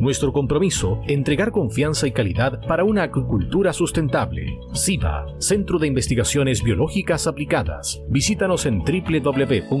Nuestro compromiso, entregar confianza y calidad para una acuicultura sustentable. SIVA, Centro de Investigaciones Biológicas Aplicadas. Visítanos en www.siva.cl.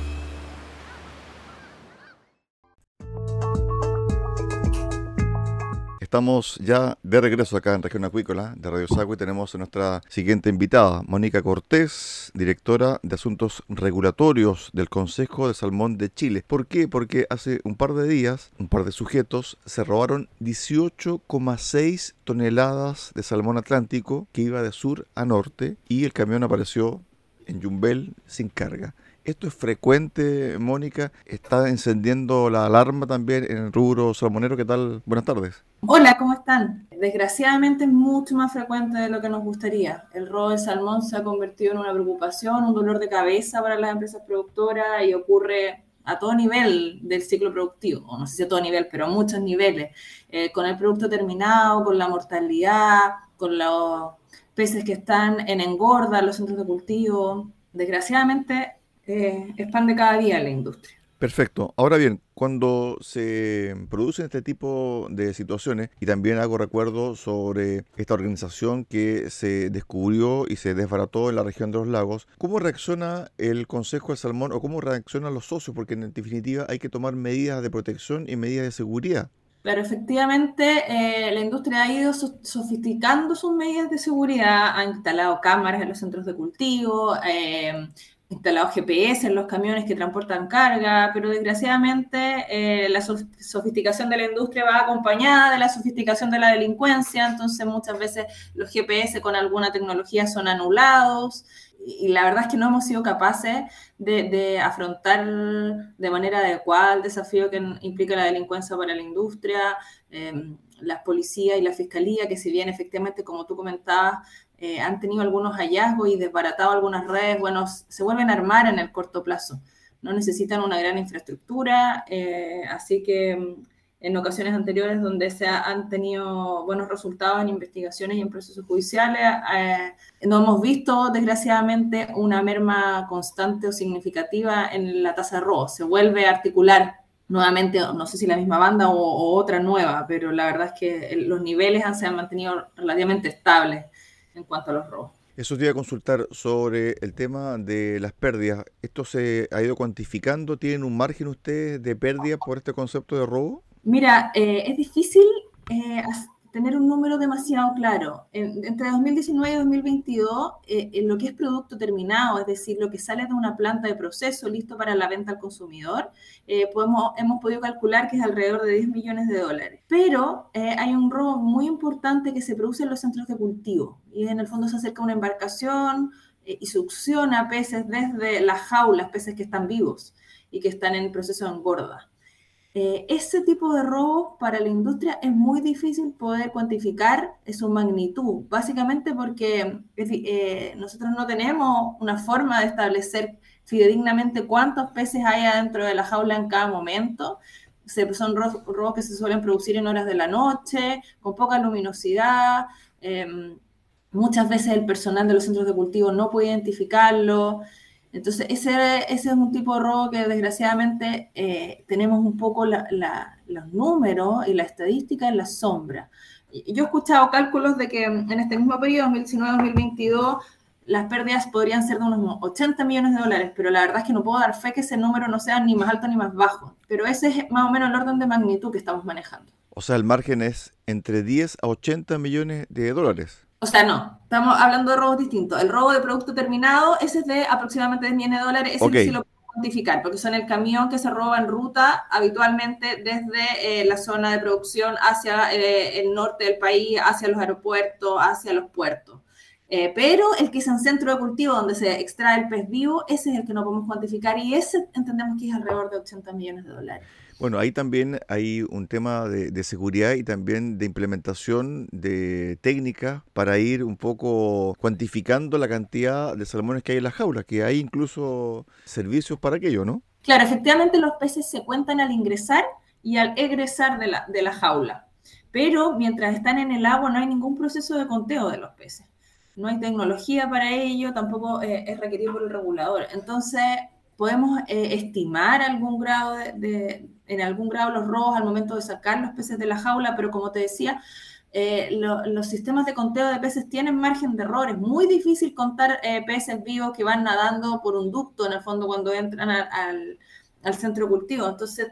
Estamos ya de regreso acá en Región Acuícola de Radio Sago y tenemos a nuestra siguiente invitada, Mónica Cortés, directora de Asuntos Regulatorios del Consejo de Salmón de Chile. ¿Por qué? Porque hace un par de días, un par de sujetos se robaron 18,6 toneladas de salmón atlántico que iba de sur a norte y el camión apareció en Yumbel sin carga. ¿Esto es frecuente, Mónica? ¿Está encendiendo la alarma también en el rubro salmonero? ¿Qué tal? Buenas tardes. Hola, ¿cómo están? Desgraciadamente es mucho más frecuente de lo que nos gustaría. El robo del salmón se ha convertido en una preocupación, un dolor de cabeza para las empresas productoras y ocurre a todo nivel del ciclo productivo, o no sé si a todo nivel, pero a muchos niveles, eh, con el producto terminado, con la mortalidad, con los peces que están en engorda en los centros de cultivo. Desgraciadamente eh, expande cada día la industria. Perfecto. Ahora bien, cuando se producen este tipo de situaciones, y también hago recuerdo sobre esta organización que se descubrió y se desbarató en la región de los lagos, ¿cómo reacciona el Consejo de Salmón o cómo reaccionan los socios? Porque en definitiva hay que tomar medidas de protección y medidas de seguridad. Pero efectivamente eh, la industria ha ido sofisticando sus medidas de seguridad, ha instalado cámaras en los centros de cultivo, eh, instalado GPS en los camiones que transportan carga, pero desgraciadamente eh, la sofisticación de la industria va acompañada de la sofisticación de la delincuencia, entonces muchas veces los GPS con alguna tecnología son anulados y la verdad es que no hemos sido capaces de, afrontar de manera adecuada el desafío que implica la delincuencia para la industria. Eh, las policías y la fiscalía, que si bien efectivamente, como tú comentabas, eh, han tenido algunos hallazgos y desbaratado algunas redes, bueno, se vuelven a armar en el corto plazo. No necesitan una gran infraestructura, eh, así que mm, en ocasiones anteriores donde se han tenido buenos resultados en investigaciones y en procesos judiciales, eh, no hemos visto, desgraciadamente, una merma constante o significativa en la tasa de robo. Se vuelve a articular nuevamente, no sé si la misma banda o, o otra nueva, pero la verdad es que los niveles han, se han mantenido relativamente estables en cuanto a los robos. Eso te iba a consultar sobre el tema de las pérdidas. ¿Esto se ha ido cuantificando? ¿Tienen un margen ustedes de pérdida por este concepto de robo? Mira, eh, es difícil eh, tener un número demasiado claro. entre 2019 y 2022, eh, en lo que es producto terminado, es decir, lo que sale de una planta de proceso listo para la venta al consumidor, eh, podemos, hemos podido calcular que es alrededor de 10 millones de dólares. Pero eh, hay un robo muy importante que se produce en los centros de cultivo y en el fondo se acerca una embarcación y succiona peces desde las jaulas, peces que están vivos y que están en proceso de engorda. Eh, ese tipo de robos para la industria es muy difícil poder cuantificar su magnitud, básicamente porque eh, nosotros no tenemos una forma de establecer fidedignamente cuántos peces hay adentro de la jaula en cada momento. son robos que se suelen producir en horas de la noche, con poca luminosidad. Em, muchas veces el personal de los centros de cultivo no puede identificarlo. Entonces, ese, ese es un tipo de robo que desgraciadamente eh, tenemos un poco los números y la estadística en la sombra. Yo he escuchado cálculos de que en este mismo periodo, 2019-2022, las pérdidas podrían ser de unos 80 millones de dólares, pero la verdad es que no puedo dar fe que ese número no sea ni más alto ni más bajo. Pero ese es más o menos el orden de magnitud que estamos manejando. O sea, el margen es entre 10 a 80 millones de dólares. O sea, no, estamos hablando de robos distintos. El robo de producto terminado, ese es de aproximadamente 10 millones de dólares, ese sí lo puedo cuantificar, porque son el camión que se roba en ruta habitualmente desde eh, la zona de producción hacia eh, el norte del país, hacia los aeropuertos, hacia los puertos. Eh, pero el que es en centro de cultivo donde se extrae el pez vivo, ese es el que no podemos cuantificar y ese entendemos que es alrededor de 80 millones de dólares. Bueno, ahí también hay un tema de, seguridad y también de implementación de técnicas para ir un poco cuantificando la cantidad de salmones que hay en las jaulas, que hay incluso servicios para aquello, ¿no? Claro, efectivamente los peces se cuentan al ingresar y al egresar de la, de la jaula, pero mientras están en el agua no hay ningún proceso de conteo de los peces. No hay tecnología para ello, tampoco eh, es requerido por el regulador. Entonces, podemos eh, estimar algún grado de, en algún grado los robos al momento de sacar los peces de la jaula, pero como te decía, eh, los sistemas de conteo de peces tienen margen de error. Es muy difícil contar eh, peces vivos que van nadando por un ducto, en el fondo, cuando entran al, al, centro cultivo. Entonces,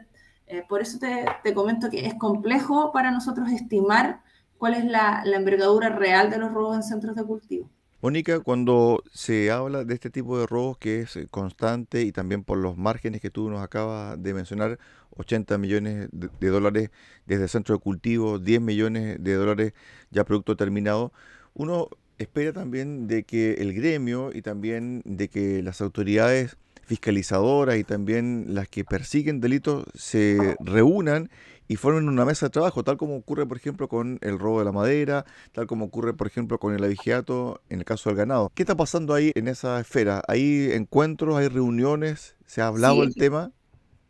por eso te, comento que es complejo para nosotros estimar cuál es la envergadura real de los robos en centros de cultivo. Mónica, cuando se habla de este tipo de robos que es eh, constante y también por los márgenes que tú nos acabas de mencionar, 80 millones de, dólares desde el centro de cultivo, 10 millones de dólares ya producto terminado, uno espera también de que el gremio y también de que las autoridades fiscalizadoras y también las que persiguen delitos se reúnan y formen una mesa de trabajo, tal como ocurre, por ejemplo, con el robo de la madera, tal como ocurre, por ejemplo, con el avigiato en el caso del ganado. ¿Qué está pasando ahí en esa esfera? ¿Hay encuentros, hay reuniones? ¿Se ha hablado el tema?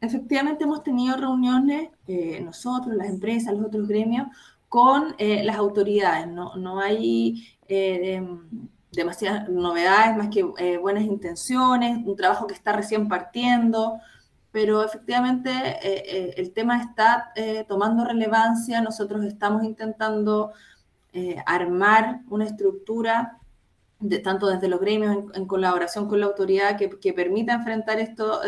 Efectivamente hemos tenido reuniones, eh, nosotros, las empresas, los otros gremios, con eh, las autoridades. No, no hay eh, demasiadas novedades más que buenas intenciones, un trabajo que está recién partiendo pero efectivamente eh, eh, el tema está eh, tomando relevancia. Nosotros estamos intentando armar una estructura, de, tanto desde los gremios en, colaboración con la autoridad, que, que permita enfrentar esto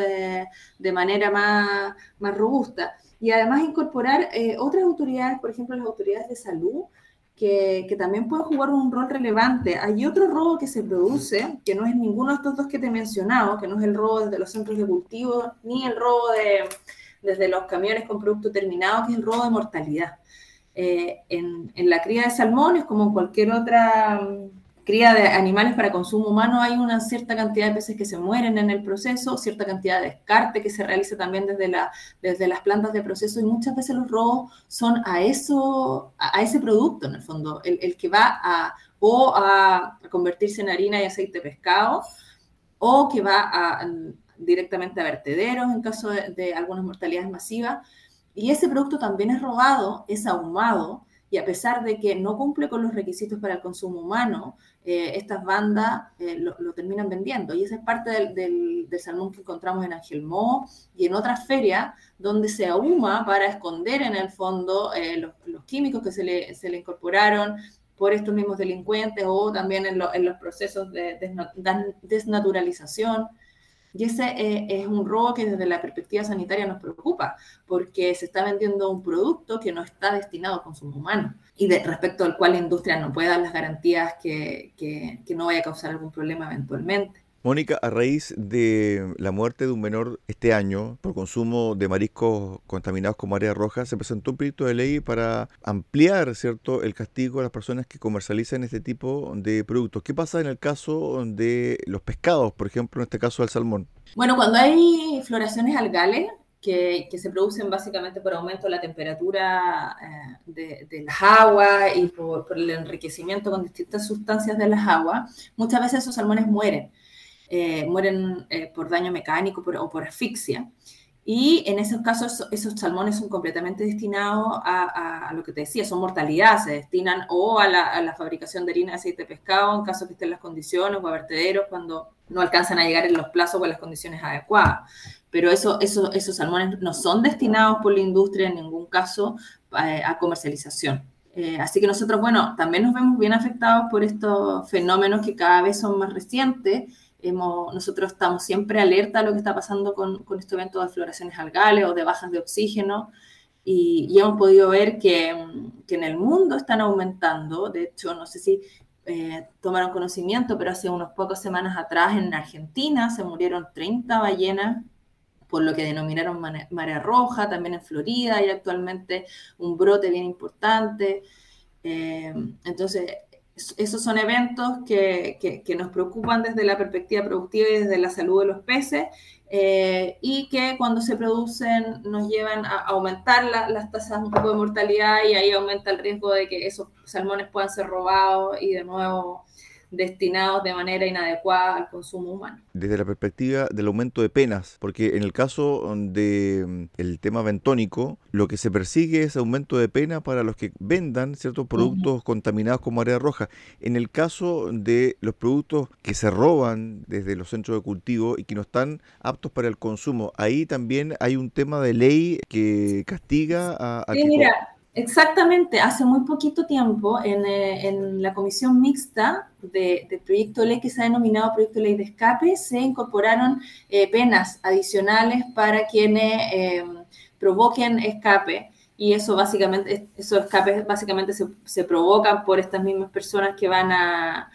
de manera más, más, robusta. Y además incorporar otras autoridades, por ejemplo, las autoridades de salud, que, también pueden jugar un rol relevante. Hay otro robo que se produce, que no es ninguno de estos dos que te he mencionado, que no es el robo desde los centros de cultivo, ni el robo de, desde los camiones con producto terminado, que es el robo de mortalidad. Eh, en, la cría de salmones, como en cualquier otra cría de animales para consumo humano hay una cierta cantidad de peces que se mueren en el proceso, cierta cantidad de descarte que se realiza también desde, la, desde las plantas de proceso y muchas veces los robos son a eso, a, ese producto en el fondo, el, que va a o a, convertirse en harina y aceite de pescado o que va a, directamente a vertederos en caso de, de algunas mortalidades masivas. Y ese producto también es robado, es ahumado, y a pesar de que no cumple con los requisitos para el consumo humano, eh, estas bandas eh, lo, terminan vendiendo. Y esa es parte del, salmón que encontramos en Angelmó y en otras ferias, donde se ahuma para esconder en el fondo eh, los, químicos que se le, se le incorporaron, por estos mismos delincuentes o también en, los procesos de desnaturalización. Y ese eh, es un robo que desde la perspectiva sanitaria nos preocupa, porque se está vendiendo un producto que no está destinado a consumo humano y de, respecto al cual la industria no puede dar las garantías que, que no vaya a causar algún problema eventualmente. Mónica, a raíz de la muerte de un menor este año por consumo de mariscos contaminados con marea roja, se presentó un proyecto de ley para ampliar ¿cierto? el castigo a las personas que comercializan este tipo de productos. ¿Qué pasa en el caso de los pescados, por ejemplo, en este caso del salmón? Bueno, cuando hay floraciones algales, que, se producen básicamente por aumento de la temperatura eh, de, las aguas y por, el enriquecimiento con distintas sustancias de las aguas, muchas veces esos salmones mueren. Eh, mueren eh, por daño mecánico o por asfixia. Y en esos casos, esos salmones son completamente destinados a, lo que te decía, son mortalidad, se destinan o a la, fabricación de harina de aceite de pescado en caso que estén las condiciones o a vertederos cuando no alcanzan a llegar en los plazos o en las condiciones adecuadas. Pero eso, eso, esos salmones no son destinados por la industria en ningún caso eh, a comercialización. así que nosotros, bueno, también nos vemos bien afectados por estos fenómenos que cada vez son más recientes nosotros estamos siempre alerta a lo que está pasando con, con este evento de floraciones algales o de bajas de oxígeno y, hemos podido ver que, que, en el mundo están aumentando. De hecho, no sé si eh, tomaron conocimiento, pero hace unas pocas semanas atrás en Argentina se murieron 30 ballenas por lo que denominaron marea roja, también en Florida hay actualmente un brote bien importante. Eh, entonces, esos son eventos que, nos preocupan desde la perspectiva productiva y desde la salud de los peces eh, y que cuando se producen nos llevan a aumentar las tasas de mortalidad y ahí aumenta el riesgo de que esos salmones puedan ser robados y de nuevo destinados de manera inadecuada al consumo humano. Desde la perspectiva del aumento de penas, porque en el caso del mm, el tema bentónico, lo que se persigue es aumento de pena para los que vendan ciertos productos contaminados con marea roja. En el caso de los productos que se roban desde los centros de cultivo y que no están aptos para el consumo, ahí también hay un tema de ley que castiga a... sí, mira, Exactamente, hace muy poquito tiempo en, eh, en la comisión mixta del de proyecto de ley que se ha denominado proyecto de ley de escape, se incorporaron eh, penas adicionales para quienes em, provoquen escape y eso básicamente, esos escapes básicamente se, provocan por estas mismas personas que van a,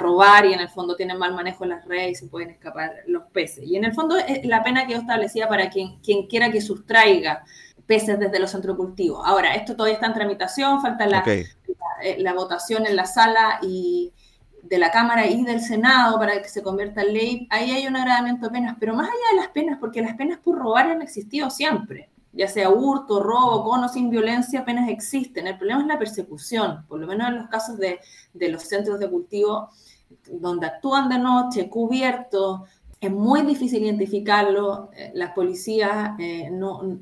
robar y en el fondo tienen mal manejo en las redes y se pueden escapar los peces. Y en el fondo es la pena que yo establecía para quien, quien quiera que sustraiga peces desde los centros cultivos. Ahora, esto todavía está en tramitación, falta la, eh, la, votación en la sala y de la Cámara y del Senado para que se convierta en ley. Ahí hay un agravamiento de penas, pero más allá de las penas, porque las penas por robar han existido siempre, ya sea hurto, robo, con o sin violencia, penas existen. El problema es la persecución, por lo menos en los casos de, de los centros de cultivo donde actúan de noche, cubiertos, es muy difícil identificarlo. Eh, las policías, eh, no,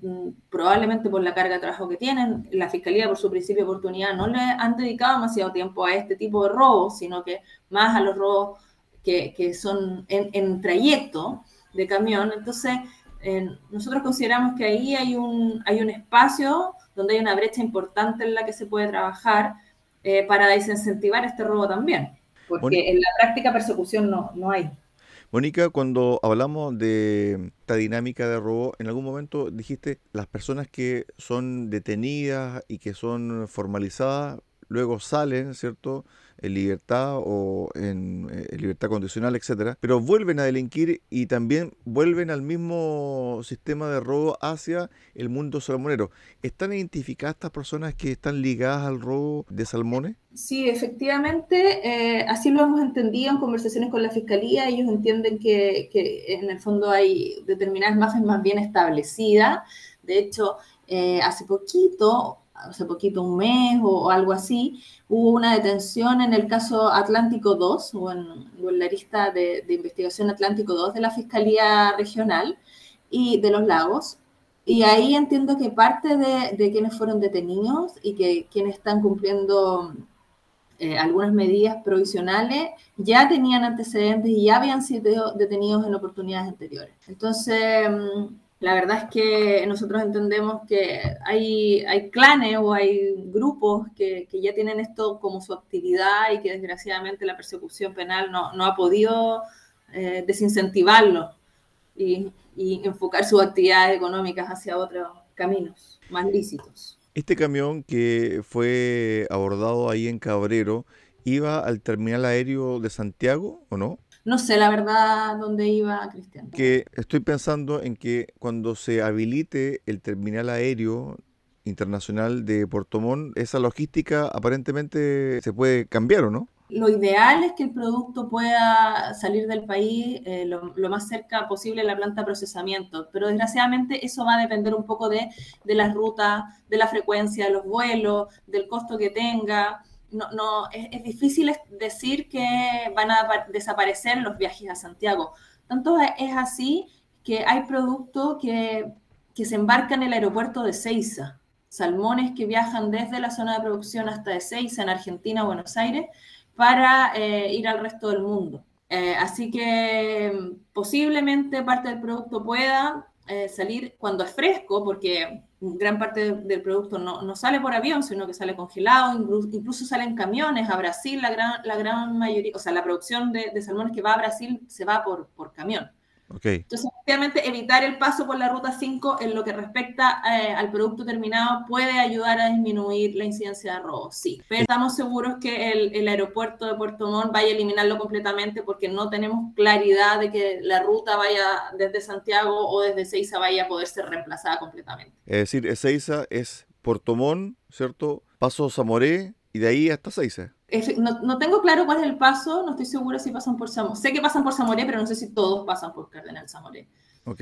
probablemente por la carga de trabajo que tienen, la fiscalía por su principio de oportunidad no le han dedicado demasiado tiempo a este tipo de robos, sino que más a los robos que, que son en, en, trayecto de camión. Entonces, nosotros consideramos que ahí hay un, hay un espacio donde hay una brecha importante en la que se puede trabajar eh, para desincentivar este robo también, porque en la práctica persecución no, no hay. Mónica, cuando hablamos de esta dinámica de robo, en algún momento dijiste las personas que son detenidas y que son formalizadas, luego salen, ¿cierto? En libertad o en, eh, libertad condicional, etcétera, pero vuelven a delinquir y también vuelven al mismo sistema de robo hacia el mundo salmonero. ¿Están identificadas estas personas que están ligadas al robo de salmones? Sí, efectivamente, eh, así lo hemos entendido en conversaciones con la Fiscalía. Ellos entienden que, que en el fondo hay determinadas imágenes más bien establecidas. De hecho, eh, hace poquito hace poquito, un mes o, algo así, hubo una detención en el caso Atlántico 2 o en, la lista de, investigación Atlántico 2 de la Fiscalía Regional y de los lagos. Y ahí entiendo que parte de, quienes fueron detenidos y que quienes están cumpliendo eh, algunas medidas provisionales ya tenían antecedentes y ya habían sido detenidos en oportunidades anteriores. Entonces, mm, La verdad es que nosotros entendemos que hay, hay clanes o hay grupos que, que, ya tienen esto como su actividad y que desgraciadamente la persecución penal no, no ha podido eh, desincentivarlo y, y enfocar sus actividades económicas hacia otros caminos más lícitos. Este camión que fue abordado ahí en Cabrero, ¿iba al terminal aéreo de Santiago o no? No sé la verdad dónde iba Cristian. Que estoy pensando en que cuando se habilite el terminal aéreo internacional de Puerto Montt, esa logística aparentemente se puede cambiar o no? Lo ideal es que el producto pueda salir del país eh, lo, lo, más cerca posible de la planta de procesamiento, pero desgraciadamente eso va a depender un poco de, de las rutas, de la frecuencia de los vuelos, del costo que tenga no, es, difícil decir que van a desaparecer los viajes a Santiago. Tanto es así que hay productos que, que se embarcan en el aeropuerto de Ceiza, salmones que viajan desde la zona de producción hasta de Ceiza, en Argentina, Buenos Aires, para eh, ir al resto del mundo. Eh, así que posiblemente parte del producto pueda eh, salir cuando es fresco, porque gran parte del producto no, no, sale por avión, sino que sale congelado, incluso, incluso sale en camiones a Brasil, la gran, la gran mayoría, o sea, la producción de, de salmones que va a Brasil se va por, por camión. Okay. Entonces, obviamente, evitar el paso por la ruta 5 en lo que respecta eh, al producto terminado puede ayudar a disminuir la incidencia de robos, sí. Pero estamos seguros que el, el, aeropuerto de Puerto Montt vaya a eliminarlo completamente porque no tenemos claridad de que la ruta vaya desde Santiago o desde Ceiza vaya a poder ser reemplazada completamente. Es decir, Ceiza es Puerto Montt, ¿cierto? Paso Zamoré y de ahí hasta Ceiza. No, no, tengo claro cuál es el paso, no estoy segura si pasan por Zamoré. Sé que pasan por Zamoré, pero no sé si todos pasan por Cardenal Zamoré. Ok.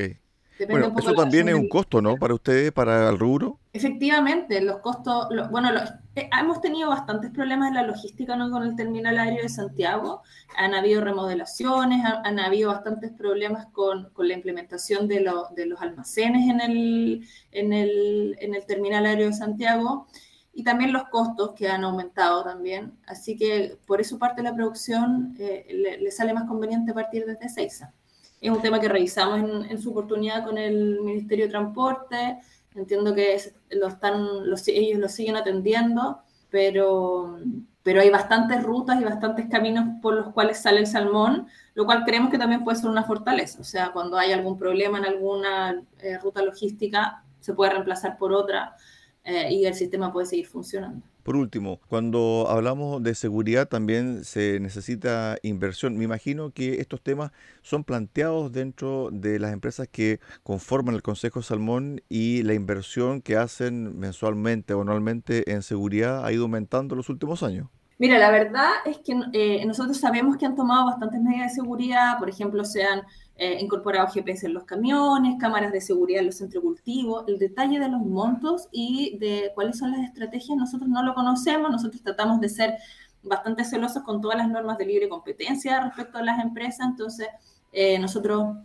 Depende bueno, eso también es un costo, ¿no? Para ustedes, para el rubro. Efectivamente, los costos, bueno, eh, hemos tenido bastantes problemas en la logística ¿no? con el terminal aéreo de Santiago. Han habido remodelaciones, han, han habido bastantes problemas con, con la implementación de, lo, de, los almacenes en el, en, el, en el terminal aéreo de Santiago y también los costos que han aumentado también. Así que por eso parte de la producción eh, le, le, sale más conveniente partir desde Seiza. Es un tema que revisamos en, su oportunidad con el Ministerio de Transporte. Entiendo que lo están, los, ellos lo siguen atendiendo, pero, pero hay bastantes rutas y bastantes caminos por los cuales sale el salmón, lo cual creemos que también puede ser una fortaleza. O sea, cuando hay algún problema en alguna eh, ruta logística, se puede reemplazar por otra eh, y el sistema puede seguir funcionando. Por último, cuando hablamos de seguridad también se necesita inversión. Me imagino que estos temas son planteados dentro de las empresas que conforman el Consejo Salmón y la inversión que hacen mensualmente o anualmente en seguridad ha ido aumentando en los últimos años. Mira, la verdad es que eh, nosotros sabemos que han tomado bastantes medidas de seguridad, por ejemplo, se han eh, incorporado GPS en los camiones, cámaras de seguridad en los centros de cultivo. El detalle de los montos y de cuáles son las estrategias nosotros no lo conocemos, nosotros tratamos de ser bastante celosos con todas las normas de libre competencia respecto a las empresas, entonces eh, nosotros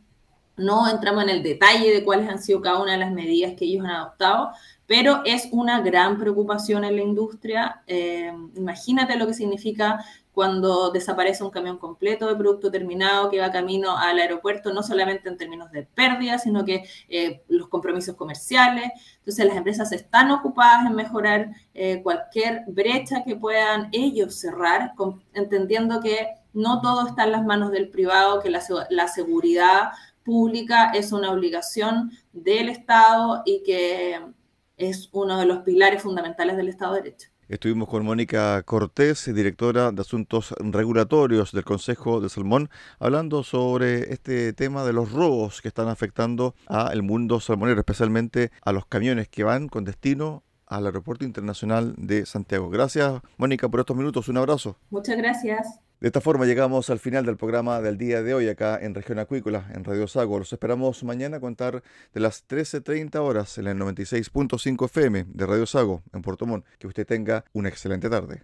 no entramos en el detalle de cuáles han sido cada una de las medidas que ellos han adoptado, pero es una gran preocupación en la industria. Eh, imagínate lo que significa cuando desaparece un camión completo de producto terminado que va camino al aeropuerto, no solamente en términos de pérdida, sino que eh, los compromisos comerciales. Entonces las empresas están ocupadas en mejorar eh, cualquier brecha que puedan ellos cerrar, entendiendo que no todo está en las manos del privado, que la seguridad pública es una obligación del Estado y que es uno de los pilares fundamentales del Estado de Derecho. Estuvimos con Mónica Cortés, directora de Asuntos Regulatorios del Consejo de Salmón, hablando sobre este tema de los robos que están afectando al mundo salmonero, especialmente a los camiones que van con destino al Aeropuerto Internacional de Santiago. Gracias, Mónica, por estos minutos. Un abrazo. Muchas gracias. De esta forma llegamos al final del programa del día de hoy acá en Región Acuícola, en Radio Sago. Los esperamos mañana a contar de las 13.30 horas en el 96.5 FM de Radio Sago en Puerto Montt. Que usted tenga una excelente tarde.